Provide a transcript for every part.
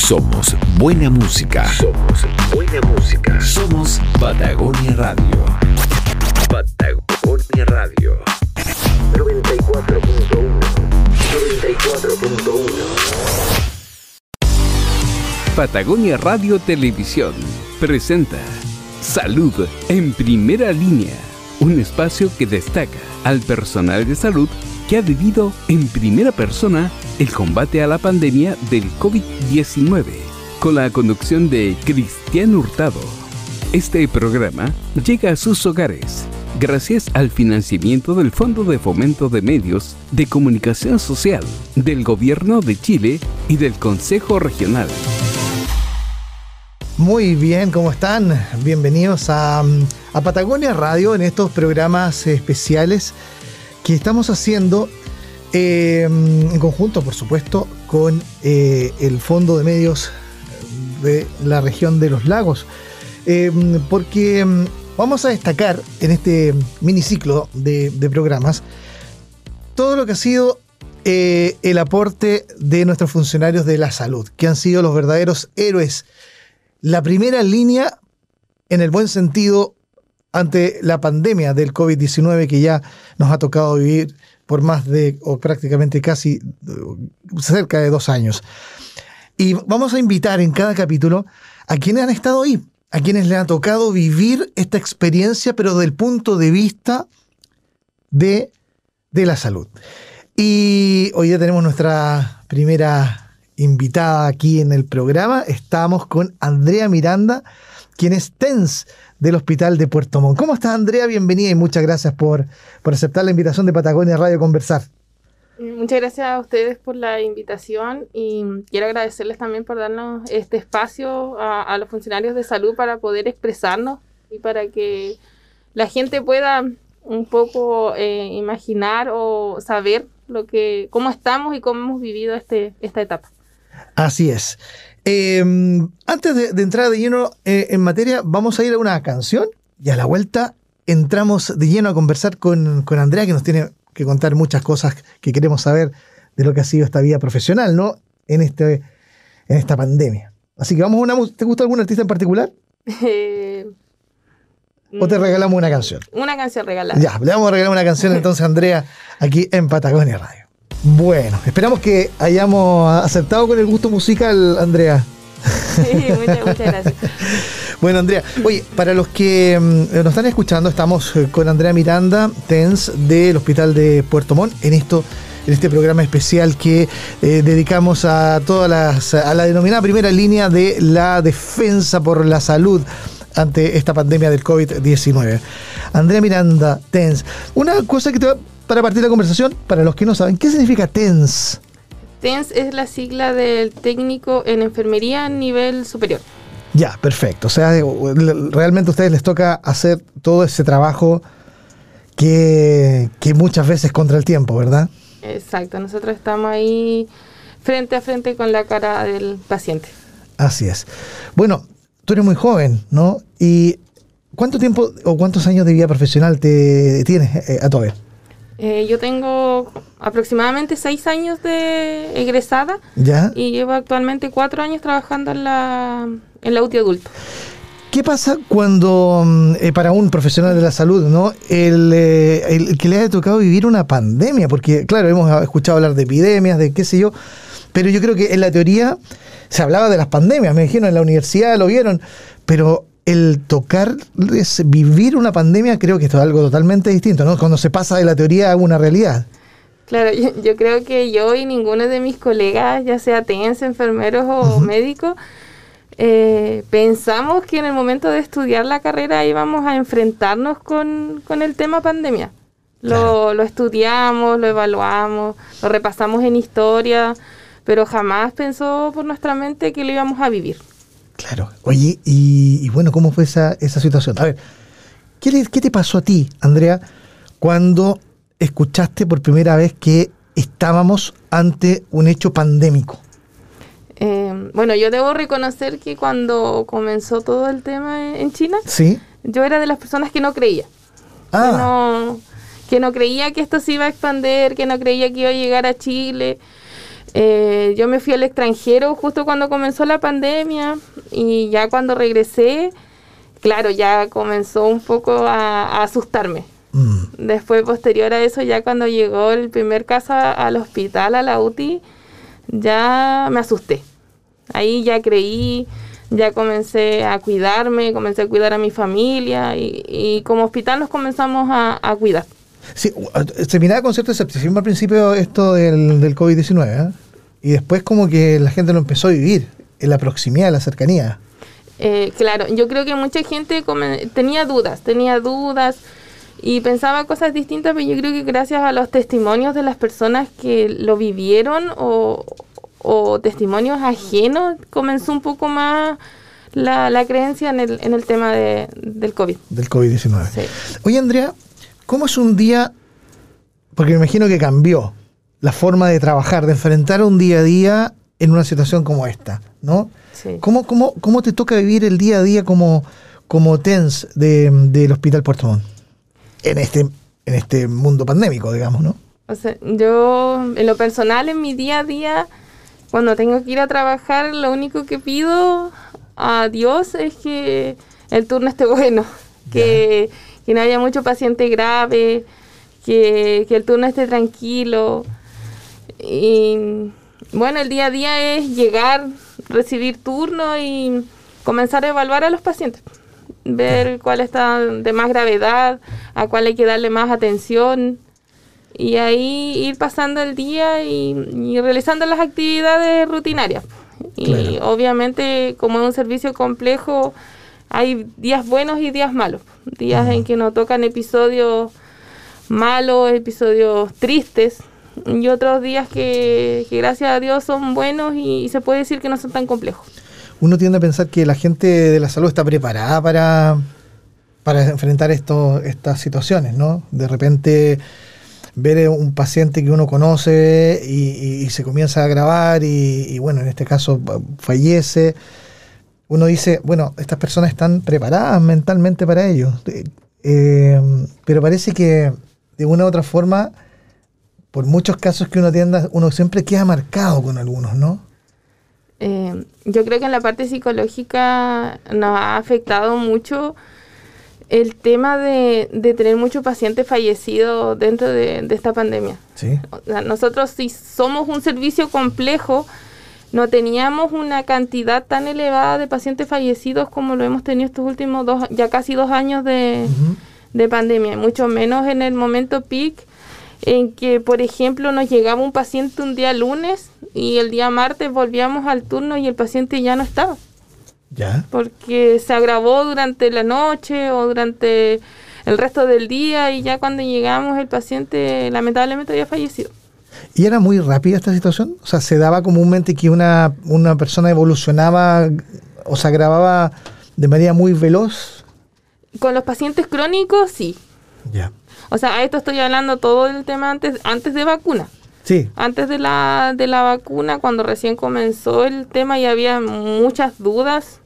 Somos buena música. Somos buena música. Somos Patagonia Radio. Patagonia Radio. 94.1. 94.1. Patagonia Radio Televisión presenta Salud en primera línea, un espacio que destaca al personal de salud que ha vivido en primera persona el combate a la pandemia del COVID-19, con la conducción de Cristian Hurtado. Este programa llega a sus hogares gracias al financiamiento del Fondo de Fomento de Medios de Comunicación Social del Gobierno de Chile y del Consejo Regional. Muy bien, ¿cómo están? Bienvenidos a, a Patagonia Radio en estos programas especiales que estamos haciendo eh, en conjunto, por supuesto, con eh, el Fondo de Medios de la región de los lagos. Eh, porque mm, vamos a destacar en este miniciclo de, de programas todo lo que ha sido el aporte de nuestros funcionarios de la salud, que han sido los verdaderos héroes. La primera línea, en el buen sentido, ante la pandemia del COVID-19 que ya nos ha tocado vivir por más de, o prácticamente casi cerca de dos años. Y vamos a invitar en cada capítulo a quienes han estado ahí, a quienes les ha tocado vivir esta experiencia, pero del punto de vista de, de la salud. Y hoy ya tenemos nuestra primera invitada aquí en el programa. Estamos con Andrea Miranda, quien es TENS del Hospital de Puerto Montt. ¿Cómo estás, Andrea? Bienvenida y muchas gracias por, por aceptar la invitación de Patagonia Radio a conversar. Muchas gracias a ustedes por la invitación y quiero agradecerles también por darnos este espacio a, los funcionarios de salud para poder expresarnos y para que la gente pueda un poco eh, imaginar o saber lo que, cómo estamos y cómo hemos vivido este, esta etapa. Así es. Em, antes de, entrar de lleno eh, en materia, vamos a ir a una canción y a la vuelta entramos de lleno a conversar con, Andrea, que nos tiene que contar muchas cosas que queremos saber de lo que ha sido esta vida profesional, ¿no? En, este, en esta pandemia. Así que vamos a una. ¿Te gusta algún artista en particular? ¿O te regalamos una canción? Una canción regalada. Ya, le vamos a regalar una canción entonces a Andrea aquí en Patagonia Radio. Bueno, esperamos que hayamos aceptado con el gusto musical, Andrea. Sí, muchas, gracias. Bueno, Andrea, oye, para los que mm, nos están escuchando, estamos eh, con Andrea Miranda, TENS, del Hospital de Puerto Montt, en esto en este programa especial que eh, dedicamos a todas las a la denominada primera línea de la defensa por la salud ante esta pandemia del COVID-19. Andrea Miranda, TENS, una cosa que te va para partir la conversación, para los que no saben, ¿qué significa TENS? TENS es la sigla del técnico en enfermería a nivel superior. Ya, perfecto. O sea, realmente a ustedes les toca hacer todo ese trabajo que, que muchas veces contra el tiempo, ¿verdad? Exacto, nosotros estamos ahí frente a frente con la cara del paciente. Así es. Bueno, tú eres muy joven, ¿no? ¿Y cuánto tiempo o cuántos años de vida profesional te tienes eh, a vez? Eh, yo tengo aproximadamente seis años de egresada ¿Ya? y llevo actualmente cuatro años trabajando en la, en la UTI adulto. ¿Qué pasa cuando, mm, eh, para un profesional de la salud, ¿no? Eh, el, que le haya tocado vivir una pandemia? Porque, claro, hemos escuchado hablar de epidemias, de qué sé yo, pero yo creo que en la teoría se hablaba de las pandemias, me dijeron en la universidad, lo vieron, pero el tocar, vivir una pandemia, creo que esto es algo totalmente distinto, ¿no? Cuando se pasa de la teoría a una realidad. Claro, yo, creo que yo y ninguno de mis colegas, ya sea TENS, enfermeros o médicos, eh, pensamos que en el momento de estudiar la carrera íbamos a enfrentarnos con, el tema pandemia. Lo, lo, estudiamos, lo evaluamos, lo repasamos en historia, pero jamás pensó por nuestra mente que lo íbamos a vivir. Claro. Oye, y, bueno, ¿cómo fue esa, esa, situación? A ver, ¿qué, ¿qué te pasó a ti, Andrea, cuando escuchaste por primera vez que estábamos ante un hecho pandémico? Eh, bueno, yo debo reconocer que cuando comenzó todo el tema en China, ¿Sí? yo era de las personas que no creía. Ah. Que, no, que no creía que esto se iba a expandir, que no creía que iba a llegar a Chile. Eh, yo me fui al extranjero justo cuando comenzó la pandemia y ya cuando regresé, claro, ya comenzó un poco a, asustarme. Mm. Después, posterior a eso, ya cuando llegó el primer caso al hospital, a la UTI, ya me asusté. Ahí ya creí, ya comencé a cuidarme, comencé a cuidar a mi familia y, como hospital nos comenzamos a, cuidar. Sí, se miraba con cierto escepticismo al principio esto del, del COVID-19, ¿eh? y después como que la gente lo empezó a vivir en la proximidad, en la cercanía. Eh, claro, yo creo que mucha gente tenía dudas, tenía dudas y pensaba cosas distintas, pero yo creo que gracias a los testimonios de las personas que lo vivieron o, testimonios ajenos, comenzó un poco más la, creencia en el, en el tema de, del COVID. Del COVID-19. Sí. Oye, Andrea, ¿cómo es un día? Porque me imagino que cambió la forma de trabajar, de enfrentar un día a día en una situación como esta, ¿no? Sí. ¿Cómo, cómo, cómo te toca vivir el día a día como, como TENS del Hospital Puerto Montt? En este, en este mundo pandémico, digamos, ¿no? O sea, yo, en lo personal, en mi día a día, cuando tengo que ir a trabajar, lo único que pido a Dios es que el turno esté bueno, que, que no haya mucho paciente grave, que, que el turno esté tranquilo. Y bueno, el día a día es llegar, recibir turno y comenzar a evaluar a los pacientes. Ver cuál está de más gravedad, a cuál hay que darle más atención. Y ahí ir pasando el día y, realizando las actividades rutinarias. Y obviamente, como es un servicio complejo, hay días buenos y días malos. Días en que nos tocan episodios malos, episodios tristes, y otros días que, gracias a Dios son buenos y, se puede decir que no son tan complejos. Uno tiende a pensar que la gente de la salud está preparada para, para enfrentar esto, estas situaciones, ¿no? De repente ver un paciente que uno conoce y, se comienza a grabar y, bueno, en este caso fallece. Uno dice, bueno, estas personas están preparadas mentalmente para ello. Eh, pero parece que de una u otra forma por muchos casos que uno atienda, uno siempre queda marcado con algunos, ¿no? Eh, yo creo que en la parte psicológica nos ha afectado mucho el tema de, tener muchos pacientes fallecidos dentro de, esta pandemia. ¿Sí? nosotros si somos un servicio complejo, no teníamos una cantidad tan elevada de pacientes fallecidos como lo hemos tenido estos últimos dos, ya casi dos años de, de pandemia, mucho menos en el momento peak en que, por ejemplo, nos llegaba un paciente un día lunes y el día martes volvíamos al turno y el paciente ya no estaba. ¿Ya? Porque se agravó durante la noche o durante el resto del día y ya cuando llegamos el paciente lamentablemente había fallecido. ¿Y era muy rápida esta situación? O sea, ¿se daba comúnmente que una, una persona evolucionaba o se agravaba de manera muy veloz? Con los pacientes crónicos, sí. Ya. O sea, a esto estoy hablando todo el tema antes, antes de vacuna. Sí. Antes de la, de la vacuna, cuando recién comenzó el tema y había muchas dudas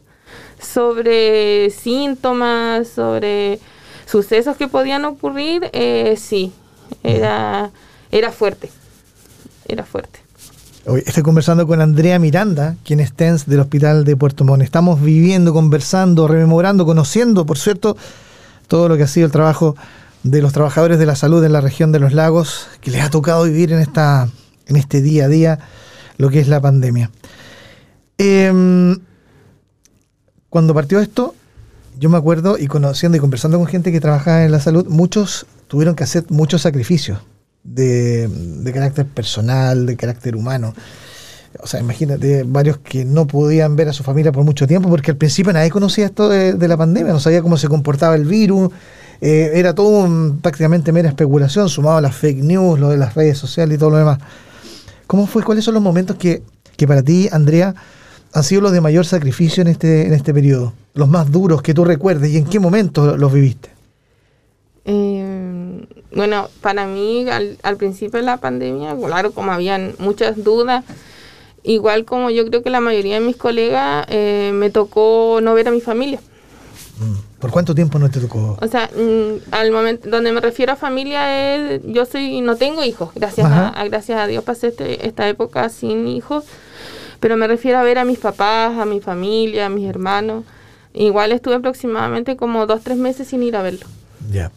sobre síntomas, sobre sucesos que podían ocurrir, eh, sí, era, era fuerte, era fuerte. Hoy estoy conversando con Andrea Miranda, quien es TENS del Hospital de Puerto Montt. Estamos viviendo, conversando, rememorando, conociendo, por cierto, todo lo que ha sido el trabajo de los trabajadores de la salud en la región de los lagos que les ha tocado vivir en, esta, en este día a día lo que es la pandemia. Em, cuando partió esto, yo me acuerdo y conociendo y conversando con gente que trabajaba en la salud, muchos tuvieron que hacer muchos sacrificios de, carácter personal, de carácter humano. O sea, imagínate, varios que no podían ver a su familia por mucho tiempo, porque al principio nadie conocía esto de, de la pandemia, no sabía cómo se comportaba el virus, eh, era todo prácticamente mera especulación, sumado a las fake news, lo de las redes sociales y todo lo demás. ¿Cómo fue? ¿Cuáles son los momentos que, para ti, Andrea, han sido los de mayor sacrificio en este, en este periodo? Los más duros que tú recuerdes y en qué momento los viviste. Eh, bueno, para mí al, principio de la pandemia, claro, como habían muchas dudas, igual como yo creo que la mayoría de mis colegas, eh, me tocó no ver a mi familia. Mm ¿Por cuánto tiempo no te tocó? O sea, mm, al momento donde me refiero a familia es, yo soy, no tengo hijos, gracias a, gracias a Dios pasé este, esta época sin hijos, pero me refiero a ver a mis papás, a mi familia, a mis hermanos. Igual estuve aproximadamente como dos, tres meses sin ir a verlo. Ya.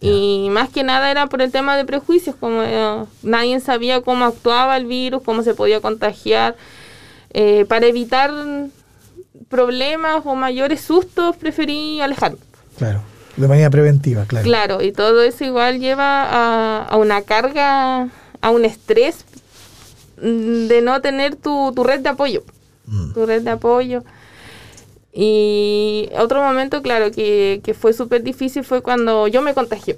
Y más que nada era por el tema de prejuicios, como eh, nadie sabía cómo actuaba el virus, cómo se podía contagiar. Eh, para evitar problemas o mayores sustos, preferí alejarme. Claro, de manera preventiva, claro. Claro, y todo eso igual lleva a, una carga, a un estrés de no tener tu, red de apoyo. Mm. Tu red de apoyo. Y otro momento, claro, que, fue súper difícil fue cuando yo me contagié.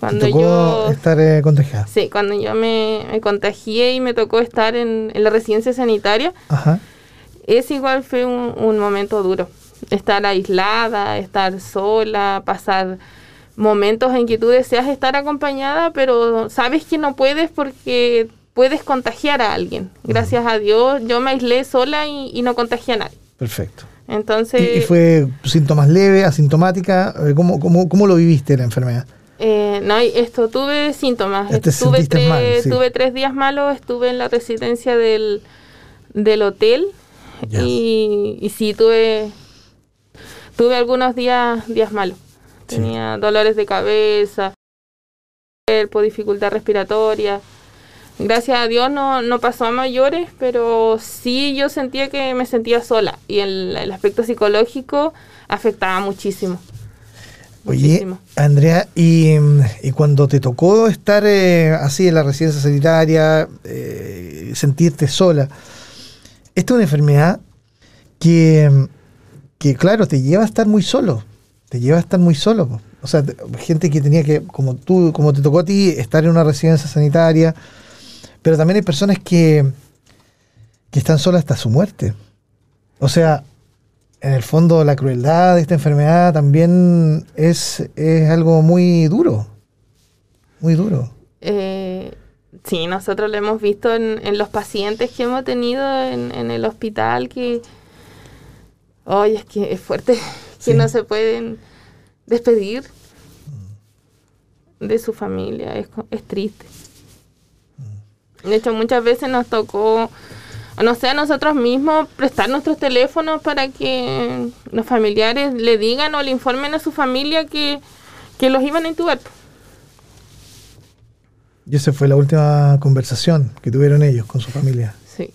Cuando tocó yo estar eh, contagiada. Sí, cuando yo me, contagié y me tocó estar en, en la residencia sanitaria. Ajá es igual fue un, momento duro. Estar aislada, estar sola, pasar momentos en que tú deseas estar acompañada, pero sabes que no puedes porque puedes contagiar a alguien. Gracias a Dios, yo me aislé sola y, no contagié a nadie. Perfecto. Entonces, ¿Y, fue síntomas leves, asintomática? Eh, ¿Cómo, cómo, cómo lo viviste la enfermedad? Eh, no, esto tuve síntomas. Estuve tres, tuve tres días malos, estuve en la residencia del, del hotel y, y, sí, tuve, tuve algunos días, días malos. Tenía dolores de cabeza, cuerpo, dificultad respiratoria. Gracias a Dios no, no pasó a mayores, pero sí yo sentía que me sentía sola y el, el aspecto psicológico afectaba muchísimo. Oye, Andrea, y, y, cuando te tocó estar eh, así en la residencia sanitaria, eh, sentirte sola, esta es una enfermedad que, que, claro, te lleva a estar muy solo. Te lleva a estar muy solo. O sea, gente que tenía que, como tú, como te tocó a ti, estar en una residencia sanitaria. Pero también hay personas que, que están solas hasta su muerte. O sea, en el fondo la crueldad de esta enfermedad también es, es algo muy duro. Muy duro. Eh, Sí, nosotros lo hemos visto en, en los pacientes que hemos tenido en, en el hospital que, oye, es que es fuerte, que no se pueden despedir de su familia, es, es triste. De hecho, muchas veces nos tocó, no sé, a nosotros mismos prestar nuestros teléfonos para que los familiares le digan o le informen a su familia que, que los iban a intubar. Y esa fue la última conversación que tuvieron ellos con su familia. Sí.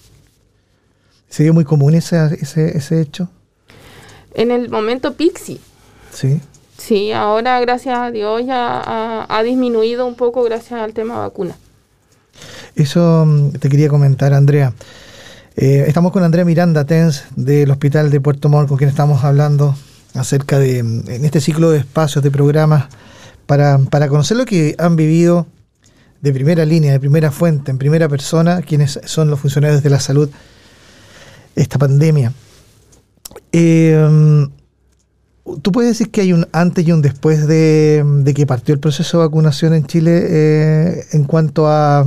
¿Se dio muy común ese, ese, ese hecho? En el momento Pixie. Sí. Sí, ahora gracias a Dios ya ha, disminuido un poco gracias al tema vacuna. Eso mm, te quería comentar, Andrea. Eh, estamos con Andrea Miranda Tens del Hospital de Puerto Montt, con quien estamos hablando acerca de mm, en este ciclo de espacios, de programas, para, para conocer lo que han vivido de primera línea, de primera fuente, en primera persona, quienes son los funcionarios de la salud, esta pandemia. Eh, ¿Tú puedes decir que hay un antes y un después de, que partió el proceso de vacunación en Chile eh, en cuanto a,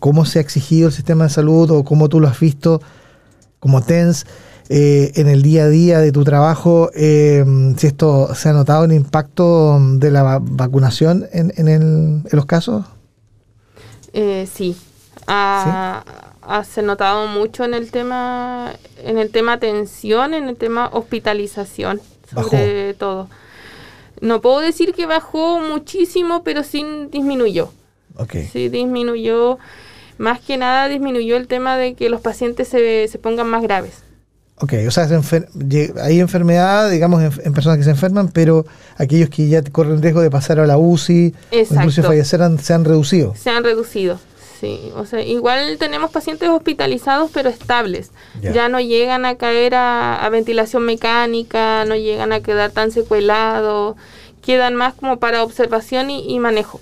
cómo se ha exigido el sistema de salud o cómo tú lo has visto como TENS eh, en el día a día de tu trabajo? si esto se ha notado un impacto de la vacunación en, en los casos? Eh, sí. Ha, se notado mucho en el tema en el tema atención, en el tema hospitalización, sobre todo. No puedo decir que bajó muchísimo, pero sí disminuyó. Okay. Sí disminuyó. Más que nada disminuyó el tema de que los pacientes se, se pongan más graves. Ok, o sea, hay enfermedad, digamos, en, personas que se enferman, pero aquellos que ya corren riesgo de pasar a la UCI, incluso fallecer, se han reducido. Se han reducido, sí. O sea, igual tenemos pacientes hospitalizados, pero estables. Ya no llegan a caer a, ventilación mecánica, no llegan a quedar tan secuelados, quedan más como para observación y manejo.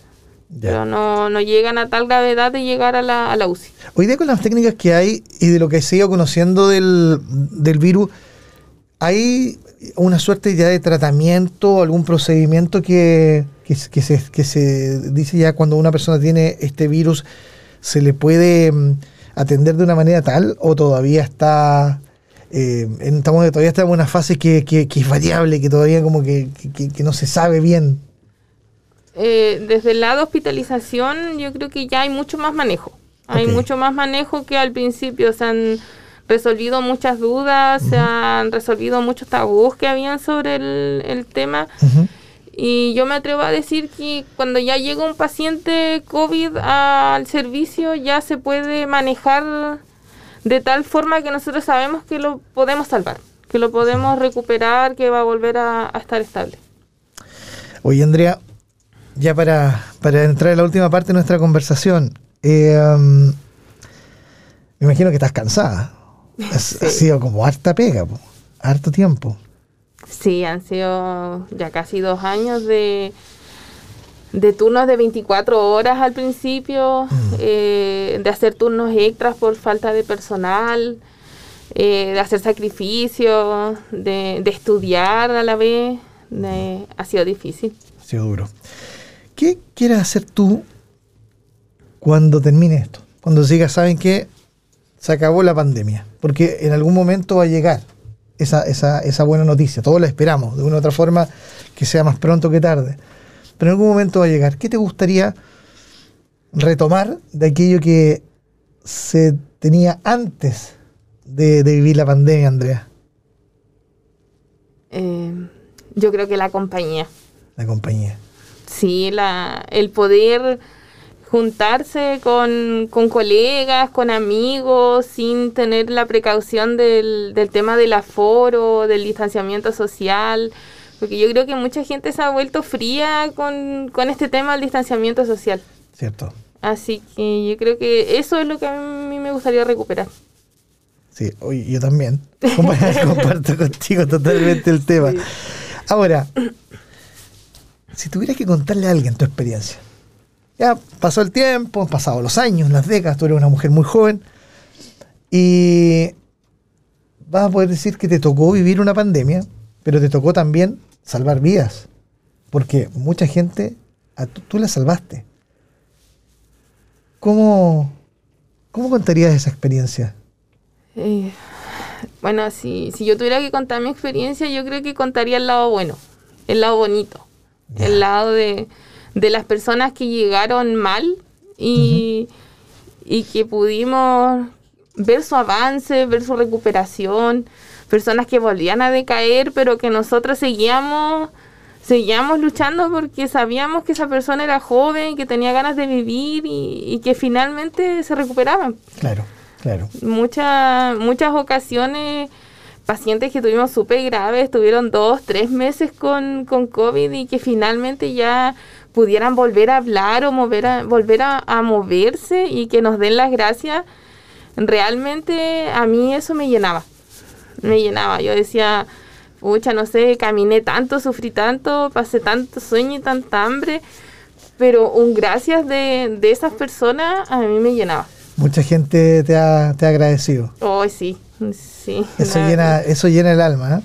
Pero no, no, llegan a tal gravedad de llegar a la, a la, UCI. Hoy día con las técnicas que hay y de lo que se ido conociendo del, del virus, ¿hay una suerte ya de tratamiento, algún procedimiento que, que, se, que se dice ya cuando una persona tiene este virus, se le puede mm, atender de una manera tal o todavía está eh, estamos, todavía estamos en una fase que, que, es variable, que todavía como que, que no se sabe bien. Eh, desde el lado hospitalización, yo creo que ya hay mucho más manejo. Hay mucho más manejo que al principio. Se han resolvido muchas dudas, se han resolvido muchos tabús que habían sobre el, tema. Y yo me atrevo a decir que cuando ya llega un paciente COVID al servicio, ya se puede manejar de tal forma que nosotros sabemos que lo podemos salvar, que lo podemos recuperar, que va a volver a, estar estable. Oye, Andrea, ya para, entrar en la última parte de nuestra conversación, eh, um, me imagino que estás cansada. Ha sido como harta pega, harto tiempo. Sí, han sido ya casi dos años de, de turnos de 24 horas al principio, mm. eh, de hacer turnos extras por falta de personal, eh, de hacer sacrificios, de, estudiar a la vez. ha sido difícil. Ha sido duro. ¿Qué quieres hacer tú cuando termine esto? Cuando sigas, saben que se acabó la pandemia, porque en algún momento va a llegar esa, esa, esa buena noticia. Todos la esperamos, de una u otra forma, que sea más pronto que tarde pero en algún momento va a llegar. ¿Qué te gustaría retomar de aquello que se tenía antes de, vivir la pandemia, Andrea? Eh, yo creo que la compañía. La compañía. Sí, la, el poder juntarse con, colegas, con amigos, sin tener la precaución del, del tema del aforo, del distanciamiento social. Porque yo creo que mucha gente se ha vuelto fría con, este tema del distanciamiento social. Cierto. Así que yo creo que eso es lo que a mí me gustaría recuperar. Sí, yo también. Comparto contigo totalmente el tema. Ahora, si tuvieras que contarle a alguien tu experiencia, ya pasó el tiempo, han pasado los años, las décadas, tú eres una mujer muy joven y vas a poder decir que te tocó vivir una pandemia, pero te tocó también salvar vidas. Porque mucha gente, tú, la salvaste. ¿Cómo, ¿Cómo contarías esa experiencia? Eh, bueno, si, si yo tuviera que contar mi experiencia, yo creo que contaría el lado bueno, el lado bonito, el lado de, de, las personas que llegaron mal y, y que pudimos ver su avance, ver su recuperación, personas que volvían a decaer, pero que nosotros seguíamos seguíamos luchando porque sabíamos que esa persona era joven, que tenía ganas de vivir y, que finalmente se recuperaban. Claro, claro. Muchas, muchas ocasiones, pacientes que tuvimos súper graves, estuvieron dos, tres meses con, con COVID y que finalmente ya pudieran volver a hablar o mover a, volver a, a moverse y que nos den las gracias. Realmente a mí eso me llenaba me llenaba. Yo decía, pucha, no sé, caminé tanto, sufrí tanto, pasé tanto sueño y tanta hambre, pero un gracias de, de esas personas a mí me llenaba. Mucha gente te ha, te ha agradecido. Oh, sí, sí. Eso, llena, eso llena el alma, ¿eh?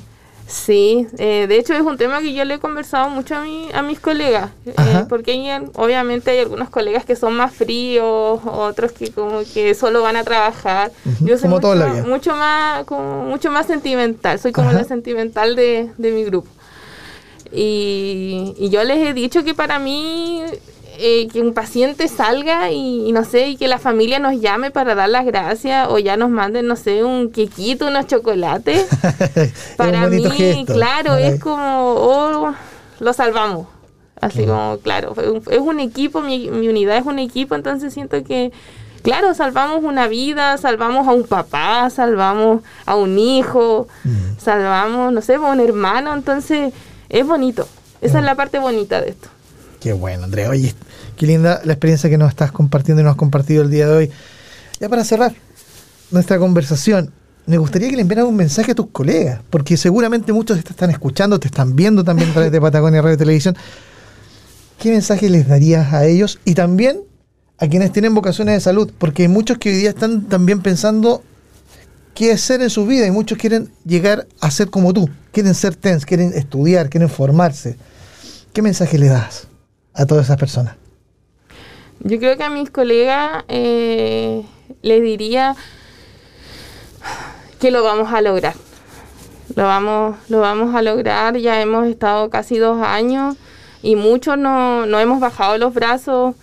Sí, eh, de hecho es un tema que yo le he conversado mucho a, mi, a mis colegas, eh, porque obviamente hay algunos colegas que son más fríos, otros que como que solo van a trabajar. Yo soy mucho, mucho, más, como mucho más sentimental, soy como la sentimental de, de mi grupo. Y, y, yo les he dicho que para mí eh, que un paciente salga y, no sé, y que la familia nos llame para dar las gracias o ya nos manden, no sé, un quequito, unos chocolates. para mí, claro, es como, oh, lo salvamos. Así como, claro, es un equipo, mi, unidad es un equipo, entonces siento que, claro, salvamos una vida, salvamos a un papá, salvamos a un hijo, mm. salvamos, no sé, a un hermano, entonces es bonito. Esa es la parte bonita de esto. Qué bueno, Andrea. Oye, qué linda la experiencia que nos estás compartiendo y nos has compartido el día de hoy. Ya para cerrar nuestra conversación, me gustaría que le enviaras un mensaje a tus colegas, porque seguramente muchos te están escuchando, te están viendo también a través de Patagonia Radio y Televisión. ¿Qué mensaje les darías a ellos y también a quienes tienen vocaciones de salud? Porque hay muchos que hoy día están también pensando qué hacer en su vida y muchos quieren llegar a ser como tú, quieren ser TENS, quieren estudiar, quieren formarse. ¿Qué mensaje le das? a todas esas personas? Yo creo que a mis colegas eh, les diría que lo vamos a lograr. Lo vamos, lo vamos a lograr, ya hemos estado casi dos años y muchos no, no hemos bajado los brazos.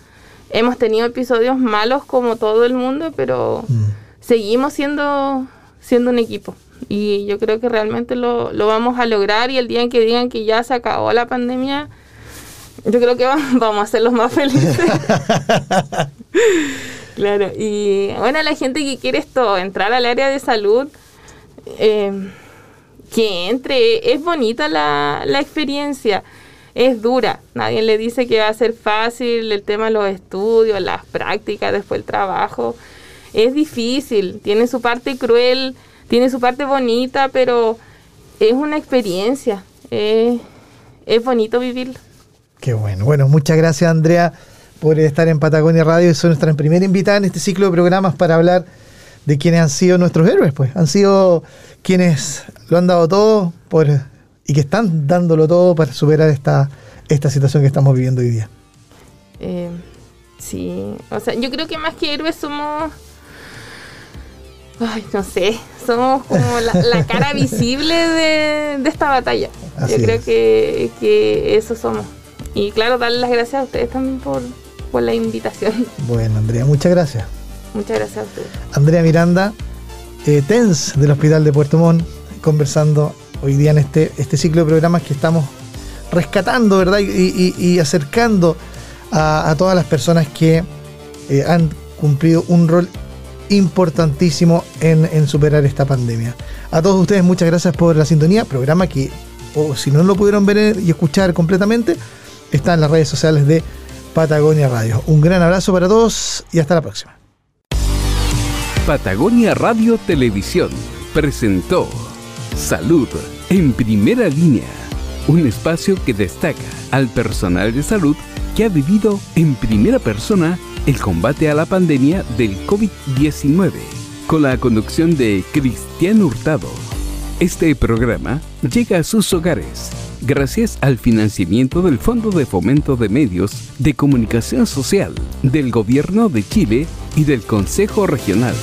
Hemos tenido episodios malos como todo el mundo, pero mm. seguimos siendo, siendo un equipo. Y yo creo que realmente lo, lo vamos a lograr y el día en que digan que ya se acabó la pandemia, yo creo que vamos a ser los más felices. claro, y bueno, la gente que quiere esto, entrar al área de salud, eh, que entre, es bonita la, la experiencia, es dura, nadie le dice que va a ser fácil el tema de los estudios, las prácticas, después el trabajo, es difícil, tiene su parte cruel, tiene su parte bonita, pero es una experiencia, es bonito vivirlo. Qué bueno. Bueno, muchas gracias Andrea por estar en Patagonia Radio. Soy nuestra primera invitada en este ciclo de programas para hablar de quienes han sido nuestros héroes, pues. Han sido quienes lo han dado todo por, y que están dándolo todo para superar esta, esta situación que estamos viviendo hoy día. Eh, sí, o sea, yo creo que más que héroes somos ay, no sé, somos como la, cara visible de, esta batalla. Yo creo que, que, eso somos. Y claro, darle las gracias a ustedes también por, la invitación. Bueno, Andrea, muchas gracias. Muchas gracias a ustedes. Andrea Miranda, eh, TENS del Hospital de Puerto Montt, conversando hoy día en este, este ciclo de programas que estamos rescatando, ¿verdad? Y, acercando a, todas las personas que eh, han cumplido un rol importantísimo en, en, superar esta pandemia. A todos ustedes muchas gracias por la sintonía, programa que, o si no lo pudieron ver y escuchar completamente, está en las redes sociales de Patagonia Radio. Un gran abrazo para todos y hasta la próxima. Patagonia Radio Televisión presentó Salud en primera línea, un espacio que destaca al personal de salud que ha vivido en primera persona el combate a la pandemia del COVID-19, con la conducción de Cristian Hurtado. Este programa llega a sus hogares gracias al financiamiento del Fondo de Fomento de Medios de Comunicación Social del Gobierno de Chile y del Consejo Regional.